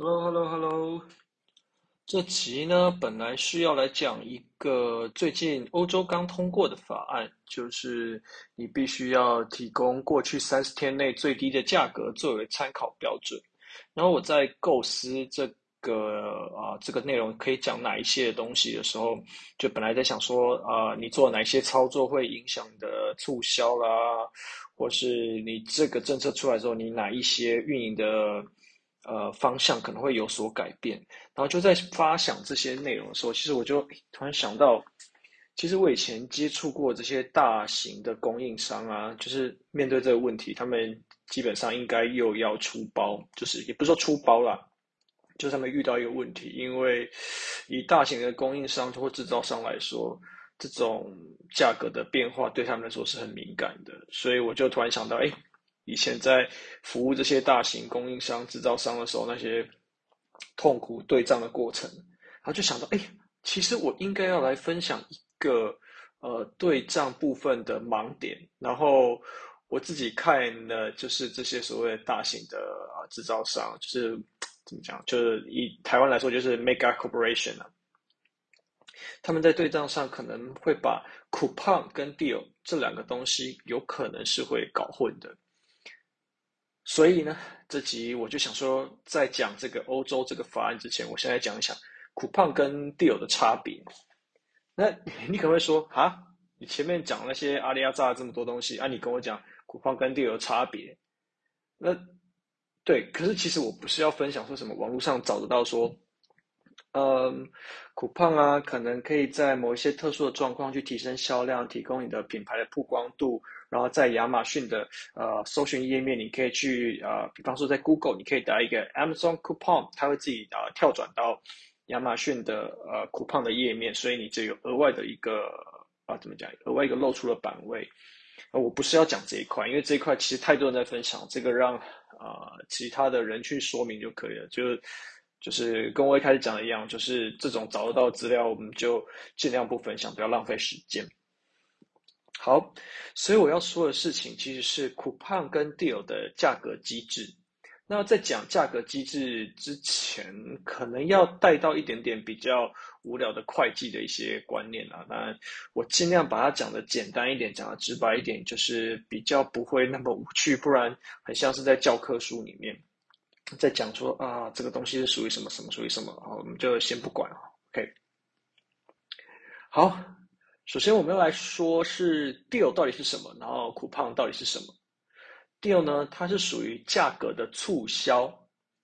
Hello，Hello，Hello。这集呢，本来是要来讲一个最近欧洲刚通过的法案，就是你必须要提供过去三十天内最低的价格作为参考标准。然后我在构思这个啊这个内容可以讲哪一些东西的时候，就本来在想说啊，你做哪些操作会影响的促销啦，或是你这个政策出来之后，你哪一些运营的。呃，方向可能会有所改变，然后就在发想这些内容的时候，其实我就突然想到，其实我以前接触过这些大型的供应商啊，就是面对这个问题，他们基本上应该又要出包，就是也不是说出包啦，就他们遇到一个问题，因为以大型的供应商或制造商来说，这种价格的变化对他们来说是很敏感的，所以我就突然想到，哎。以前在服务这些大型供应商、制造商的时候，那些痛苦对账的过程，然后就想到，哎，其实我应该要来分享一个呃对账部分的盲点。然后我自己看的，就是这些所谓的大型的啊制造商，就是怎么讲，就是以台湾来说，就是 Mega Corporation 啊，他们在对账上可能会把 Coupon 跟 Deal 这两个东西，有可能是会搞混的。所以呢，这集我就想说，在讲这个欧洲这个法案之前，我先来讲一下 coupon 跟 deal 的差别。那你可能会说，啊，你前面讲那些阿里亚扎这么多东西，啊，你跟我讲 coupon 跟 deal 的差别，那对，可是其实我不是要分享说什么网络上找得到说。嗯，coupon 啊，可能可以在某一些特殊的状况去提升销量，提供你的品牌的曝光度。然后在亚马逊的呃搜寻页面，你可以去呃，比方说在 Google，你可以打一个 Amazon coupon，它会自己啊、呃、跳转到亚马逊的呃 coupon 的页面，所以你就有额外的一个啊怎么讲，额外一个露出的版位。呃，我不是要讲这一块，因为这一块其实太多人在分享，这个让啊、呃、其他的人去说明就可以了，就。就是跟我一开始讲的一样，就是这种找得到资料，我们就尽量不分享，不要浪费时间。好，所以我要说的事情其实是 coupon 跟 deal 的价格机制。那在讲价格机制之前，可能要带到一点点比较无聊的会计的一些观念啊。那我尽量把它讲的简单一点，讲的直白一点，就是比较不会那么无趣，不然很像是在教科书里面。在讲说啊，这个东西是属于什么什么属于什么，好，我们就先不管啊。OK，好，首先我们要来说是 deal 到底是什么，然后 coupon 到底是什么。deal 呢，它是属于价格的促销，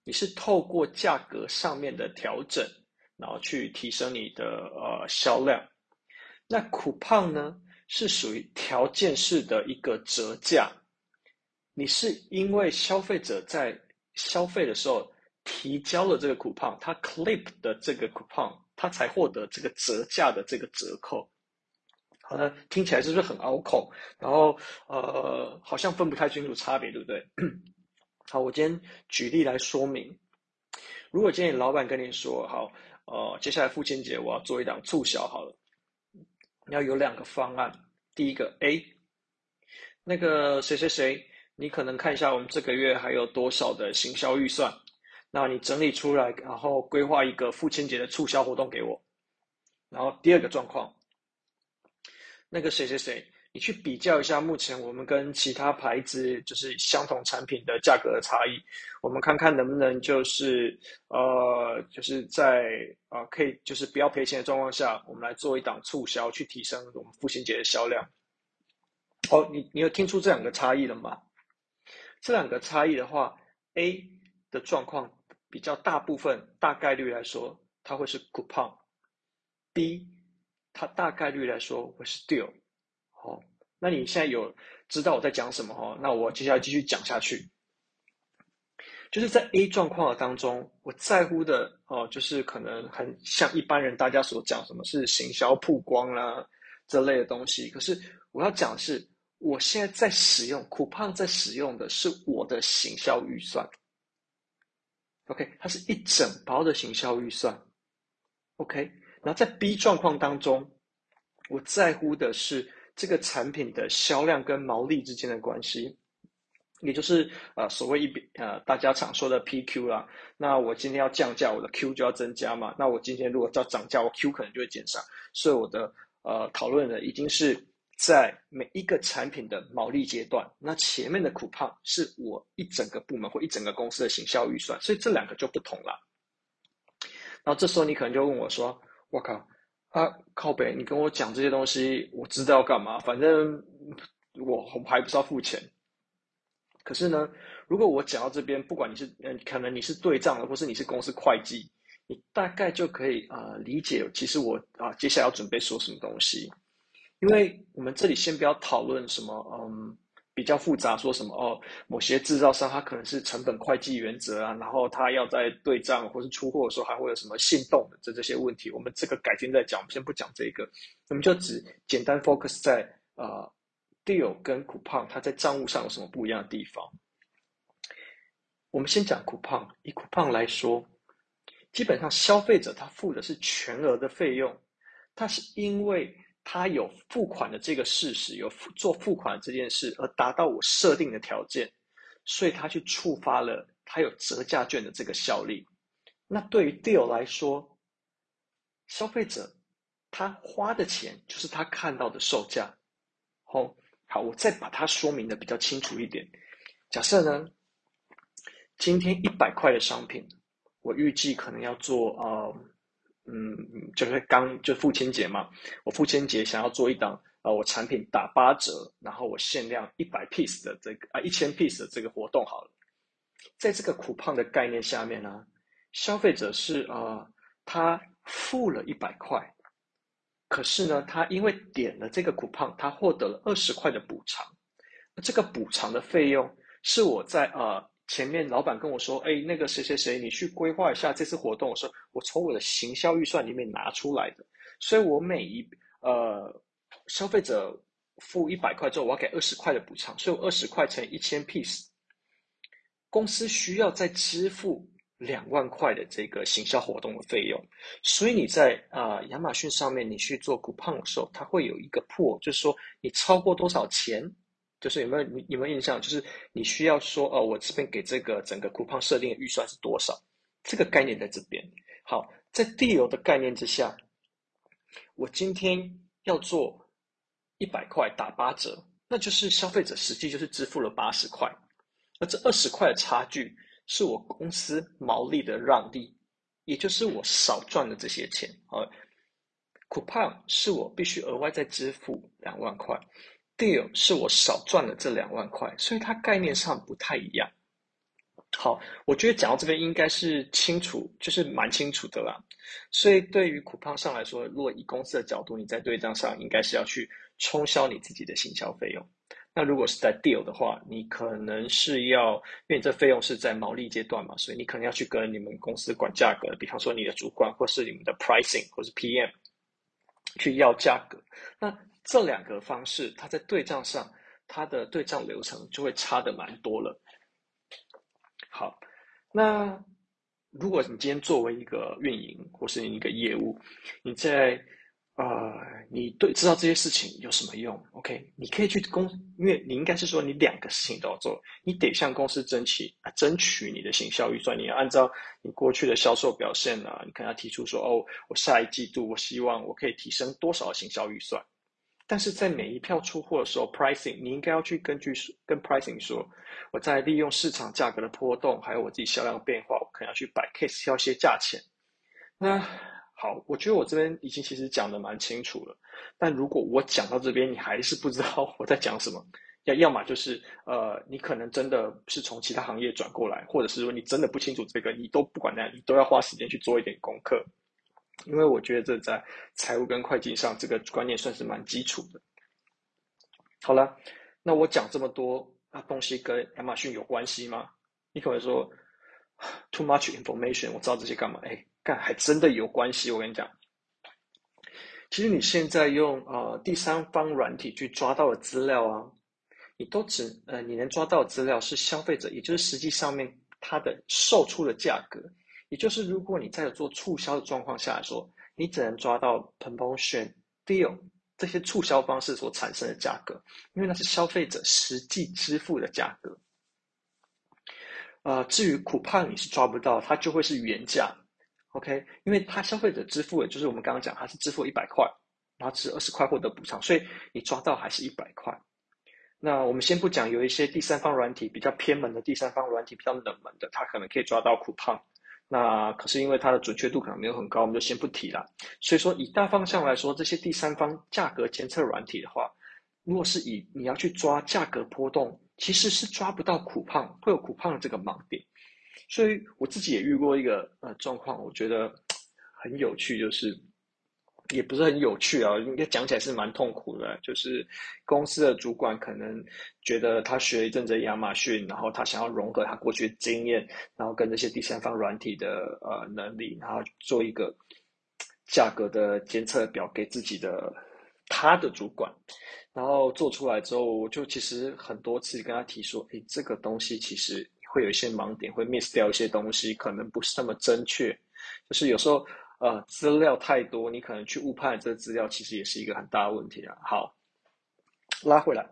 你是透过价格上面的调整，然后去提升你的呃销量。那 coupon 呢，是属于条件式的一个折价，你是因为消费者在消费的时候提交了这个 coupon，他 clip 的这个 coupon，他才获得这个折价的这个折扣。好的，听起来是不是很拗口？然后呃，好像分不太清楚差别，对不对？好，我今天举例来说明。如果今天你老板跟你说，好，呃，接下来父亲节我要做一档促销，好了，你要有两个方案。第一个 A，那个谁谁谁。你可能看一下我们这个月还有多少的行销预算，那你整理出来，然后规划一个父亲节的促销活动给我。然后第二个状况，那个谁谁谁，你去比较一下目前我们跟其他牌子就是相同产品的价格的差异，我们看看能不能就是呃就是在啊、呃、可以就是不要赔钱的状况下，我们来做一档促销，去提升我们父亲节的销量。哦，你你有听出这两个差异了吗？这两个差异的话，A 的状况比较大部分大概率来说，它会是 coupon；B 它大概率来说会是 deal。好，那你现在有知道我在讲什么哈？那我接下来继续讲下去。就是在 A 状况当中，我在乎的哦，就是可能很像一般人大家所讲，什么是行销曝光啦这类的东西。可是我要讲的是。我现在在使用 coupon，在使用的是我的行销预算。OK，它是一整包的行销预算。OK，然后在 B 状况当中，我在乎的是这个产品的销量跟毛利之间的关系。也就是呃所谓一笔呃大家常说的 PQ 啦。那我今天要降价，我的 Q 就要增加嘛。那我今天如果要涨价，我 Q 可能就会减少。所以我的呃讨论呢，已经是在每一个产品的毛利阶段。那前面的 coupon 是我一整个部门或一整个公司的行销预算，所以这两个就不同了。然后这时候你可能就问我说：“我靠，啊靠北，你跟我讲这些东西，我知道要干嘛？反正我我还不是要付钱。”可是呢，如果我讲到这边，不管你是嗯，可能你是对账的，或是你是公司会计，你大概就可以啊、理解，其实我啊接下来要准备说什么东西。因为我们这里先不要讨论什么嗯比较复杂，说什么哦，某些制造商他可能是成本会计原则啊，然后他要在对账或是出货的时候还会有什么信动的这这些问题，我们这个改天再讲，我们先不讲这个，我们就只简单 focus 在啊。呃 Deal 跟 Coupon 它在账务上有什么不一样的地方？我们先讲 Coupon。以 Coupon 来说，基本上消费者他付的是全额的费用，他是因为他有付款的这个事实，有做付款这件事而达到我设定的条件，所以他去触发了他有折价券的这个效力。那对于 Deal 来说，消费者他花的钱就是他看到的售价，好。好，我再把它说明的比较清楚一点。假设呢，今天一百块的商品，我预计可能要做呃，嗯，就是刚就父亲节嘛，我父亲节想要做一档呃，我产品打八折，然后我限量一百 piece 的这个啊一千 piece 的这个活动好了，在这个 coupon 的概念下面呢，消费者是呃，他付了一百块。可是呢，他因为点了这个 coupon，他获得了二十块的补偿。这个补偿的费用是我在呃前面老板跟我说，哎，那个谁谁谁，你去规划一下这次活动的时候，我从我的行销预算里面拿出来的。所以我每一呃消费者付一百块之后，我要给二十块的补偿，所以我二十块乘一千 piece，公司需要再支付。两万块的这个行销活动的费用，所以你在啊、亚马逊上面你去做 coupon 的时候，它会有一个 pool，就是说你超过多少钱，就是有没有你有没有印象？就是你需要说哦，我这边给这个整个 coupon 设定的预算是多少？这个概念在这边。好，在 deal 的概念之下，我今天要做一百块打八折，那就是消费者实际就是支付了八十块，而这二十块的差距。是我公司毛利的让利，也就是我少赚的这些钱。啊，coupon 是我必须额外再支付两万块，deal 是我少赚了这两万块，所以它概念上不太一样。好，我觉得讲到这边应该是清楚，就是蛮清楚的啦。所以对于 coupon 上来说，如果以公司的角度，你在对账上应该是要去冲销你自己的行销费用。那如果是在 deal 的话，你可能是要，因为你这费用是在毛利阶段嘛，所以你可能要去跟你们公司管价格，比方说你的主管或是你们的 pricing 或是 PM 去要价格。那这两个方式，它在对账上，它的对账流程就会差的蛮多了。好，那如果你今天作为一个运营或是一个业务，你在呃，你对知道这些事情有什么用？OK，你可以去公，因为你应该是说你两个事情都要做，你得向公司争取啊，争取你的行销预算，你要按照你过去的销售表现啊，你可能要提出说，哦，我下一季度我希望我可以提升多少行销预算。但是在每一票出货的时候，pricing 你应该要去根据跟 pricing 说，我在利用市场价格的波动，还有我自己销量变化，我可能要去摆 case 挑一些价钱。那。好，我觉得我这边已经其实讲的蛮清楚了，但如果我讲到这边你还是不知道我在讲什么，要要么就是呃，你可能真的是从其他行业转过来，或者是说你真的不清楚这个，你都不管那样，你都要花时间去做一点功课，因为我觉得这在财务跟会计上这个观念算是蛮基础的。好了，那我讲这么多啊东西跟亚马逊有关系吗？你可能说 too much information，我知道这些干嘛？哎。干还真的有关系，我跟你讲，其实你现在用呃第三方软体去抓到的资料啊，你都只呃你能抓到的资料是消费者，也就是实际上面它的售出的价格，也就是如果你在做促销的状况下来说，你只能抓到 promotion deal 这些促销方式所产生的价格，因为那是消费者实际支付的价格。呃，至于 coupon 你是抓不到，它就会是原价，OK？因为它消费者支付的就是我们刚刚讲，它是支付一百块，然后是二十块获得补偿，所以你抓到还是一百块。那我们先不讲有一些第三方软体比较偏门的第三方软体比较冷门的，它可能可以抓到 coupon，那可是因为它的准确度可能没有很高，我们就先不提了。所以说以大方向来说，这些第三方价格监测软体的话，如果是以你要去抓价格波动，其实是抓不到苦胖会有苦胖的这个盲点，所以我自己也遇过一个呃状况，我觉得很有趣，就是也不是很有趣啊，应该讲起来是蛮痛苦的。就是公司的主管可能觉得他学一阵子亚马逊，然后他想要融合他过去的经验，然后跟这些第三方软体的呃能力，然后做一个价格的监测表给自己的他的主管。然后做出来之后，我就其实很多次跟他提说，诶，这个东西其实会有一些盲点，会 miss 掉一些东西，可能不是那么正确。就是有时候，呃，资料太多，你可能去误判这个资料，其实也是一个很大的问题啊。好，拉回来，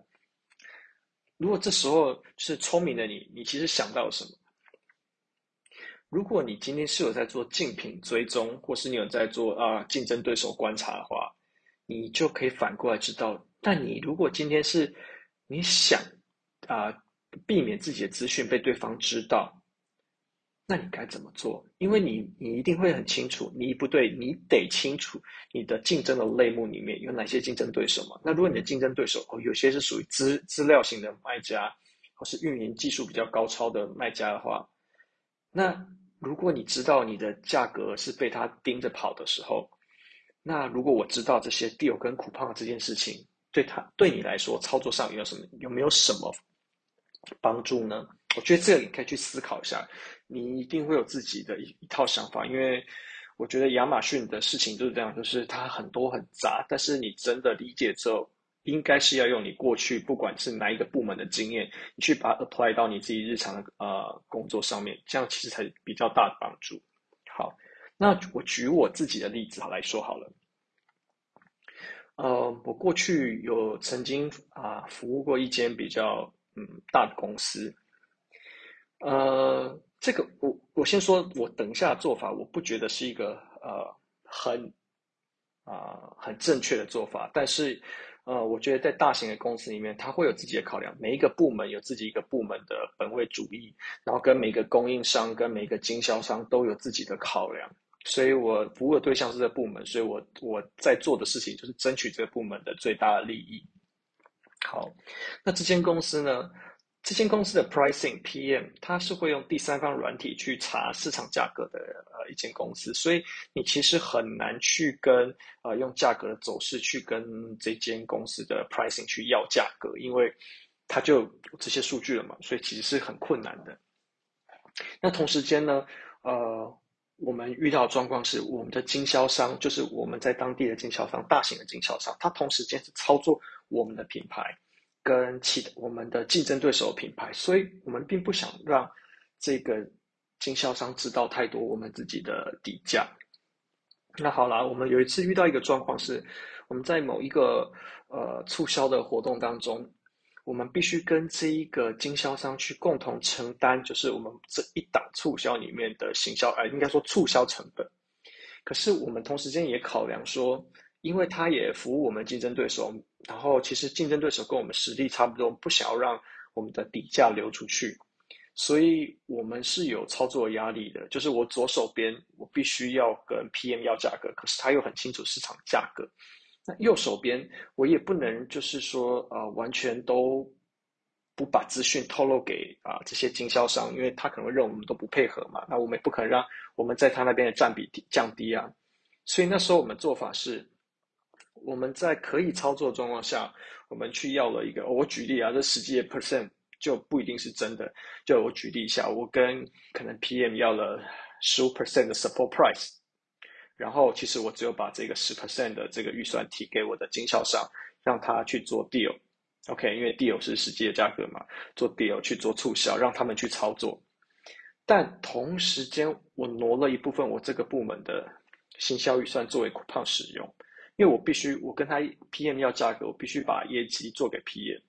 如果这时候是聪明的你，你其实想到什么？如果你今天是有在做竞品追踪，或是你有在做啊、竞争对手观察的话，你就可以反过来知道。但你如果今天是你想啊、避免自己的资讯被对方知道，那你该怎么做？因为你你一定会很清楚，你不对，你得清楚你的竞争的类目里面有哪些竞争对手嘛。那如果你的竞争对手哦有些是属于资资料型的卖家，或是运营技术比较高超的卖家的话，那如果你知道你的价格是被他盯着跑的时候，那如果我知道这些 deal 跟 coupon 这件事情。对他对你来说，操作上有没有什么有没有什么帮助呢？我觉得这个你可以去思考一下，你一定会有自己的一一套想法。因为我觉得亚马逊的事情就是这样，就是它很多很杂，但是你真的理解之后，应该是要用你过去不管是哪一个部门的经验，你去把它 apply 到你自己日常的呃工作上面，这样其实才比较大的帮助。好，那我举我自己的例子好来说好了。呃，我过去有曾经啊、服务过一间比较嗯大的公司，呃，这个我我先说，我等一下做法，我不觉得是一个呃很啊、很正确的做法，但是呃，我觉得在大型的公司里面，它会有自己的考量，每一个部门有自己一个部门的本位主义，然后跟每个供应商跟每个经销商都有自己的考量。所以我服务的对象是这部门，所以我我在做的事情就是争取这个部门的最大利益。好，那这间公司呢？这间公司的 pricing PM 它是会用第三方软体去查市场价格的呃一间公司，所以你其实很难去跟呃用价格的走势去跟这间公司的 pricing 去要价格，因为它就有这些数据了嘛，所以其实是很困难的。那同时间呢，呃。我们遇到的状况是，我们的经销商就是我们在当地的经销商，大型的经销商，他同时间是操作我们的品牌跟其我们的竞争对手品牌，所以我们并不想让这个经销商知道太多我们自己的底价。那好啦，我们有一次遇到一个状况是，我们在某一个呃促销的活动当中。我们必须跟这一个经销商去共同承担，就是我们这一档促销里面的行销，呃，应该说促销成本。可是我们同时间也考量说，因为他也服务我们竞争对手，然后其实竞争对手跟我们实力差不多，不想要让我们的底价流出去，所以我们是有操作压力的。就是我左手边我必须要跟 PM 要价格，可是他又很清楚市场价格。那右手边，我也不能就是说，呃，完全都不把资讯透露给啊、这些经销商，因为他可能会认为我们都不配合嘛。那我们也不可能让我们在他那边的占比降低啊。所以那时候我们做法是，我们在可以操作的状况下，我们去要了一个，我举例啊，这实际的 percent 就不一定是真的。就我举例一下，我跟可能 PM 要了十五 percent 的 support price。然后，其实我只有把这个十 percent 的这个预算提给我的经销商，让他去做 deal，OK，因为 deal 是实际的价格嘛，做 deal 去做促销，让他们去操作。但同时间，我挪了一部分我这个部门的行销预算作为 coupon 使用，因为我必须我跟他 PM 要价格，我必须把业绩做给 PM。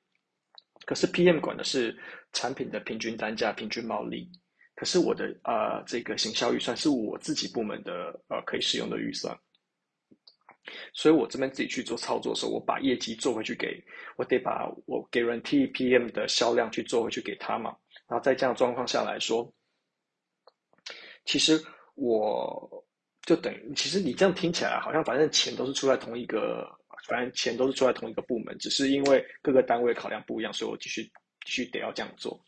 可是 PM 管的是产品的平均单价、平均毛利。可是我的呃这个行销预算是我自己部门的呃可以使用的预算。所以我这边自己去做操作的时候，我把业绩做回去给，我得把我给人 TPM 的销量去做回去给他嘛。然后在这样状况下来说，其实我就等于，其实你这样听起来好像反正钱都是出在同一个，反正钱都是出在同一个部门，只是因为各个单位考量不一样，所以我继续继续得要这样做。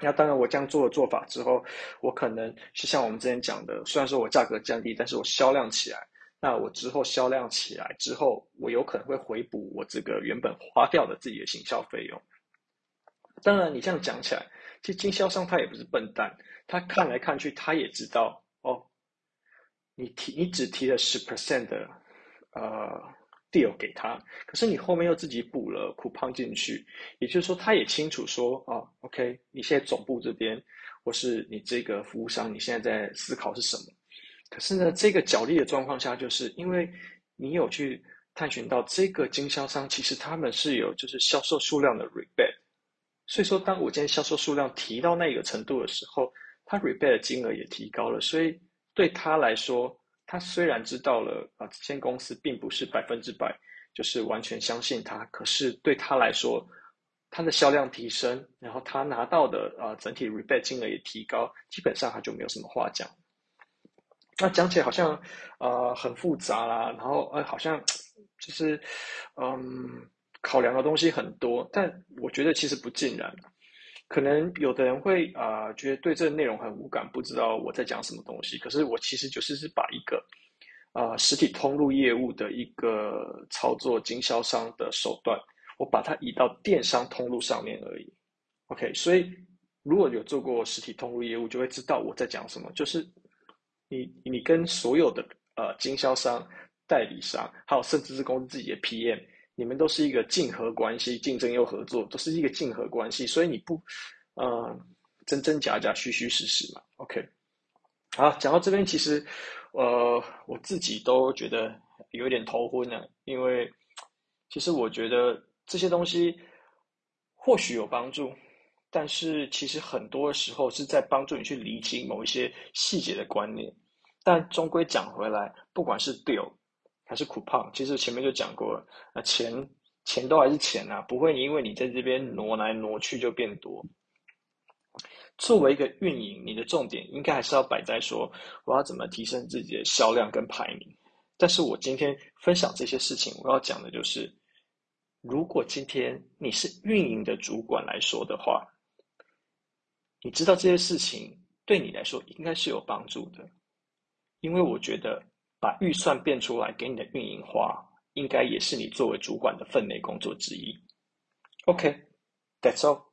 那当然，我这样做的做法之后，我可能是像我们之前讲的，虽然说我价格降低，但是我销量起来。那我之后销量起来之后，我有可能会回补我这个原本花掉的自己的行销费用。当然，你这样讲起来，其实经销商他也不是笨蛋，他看来看去，他也知道，你提你只提了十 percent 的呃 deal 给他，可是你后面又自己补了 coupon 进去，也就是说，他也清楚说哦，OK，你现在总部这边或是你这个服务商，你现在在思考是什么？可是呢，这个角力的状况下，就是因为你有去探寻到这个经销商，其实他们是有就是销售数量的 rebate，所以说当我今天销售数量提到那个程度的时候，他 rebate 的金额也提高了，所以对他来说，他虽然知道了啊，这间公司并不是百分之百就是完全相信他，可是对他来说，他的销量提升，然后他拿到的啊整体 rebate 金额也提高，基本上他就没有什么话讲。那讲起来好像，呃，很复杂啦，然后呃，好像就是，嗯，考量的东西很多，但我觉得其实不尽然。可能有的人会啊、觉得对这个内容很无感，不知道我在讲什么东西。可是我其实就是是把一个啊、实体通路业务的一个操作经销商的手段，我把它移到电商通路上面而已。OK，所以如果有做过实体通路业务，就会知道我在讲什么，就是。你你跟所有的呃经销商、代理商，还有甚至是公司自己的 PM，你们都是一个竞合关系，竞争又合作，都是一个竞合关系，所以你不，呃，真真假假，虚虚实实嘛。OK，好，讲到这边，其实呃我自己都觉得有点头昏了，因为其实我觉得这些东西或许有帮助。但是其实很多时候是在帮助你去理清某一些细节的观念，但终归讲回来，不管是 deal 还是苦胖其实前面就讲过了，那钱钱都还是钱啊，不会因为你在这边挪来挪去就变多。作为一个运营，你的重点应该还是要摆在说我要怎么提升自己的销量跟排名。但是我今天分享这些事情，我要讲的就是，如果今天你是运营的主管来说的话。你知道这些事情对你来说应该是有帮助的，因为我觉得把预算变出来给你的运营花，应该也是你作为主管的分内工作之一。OK，that's all。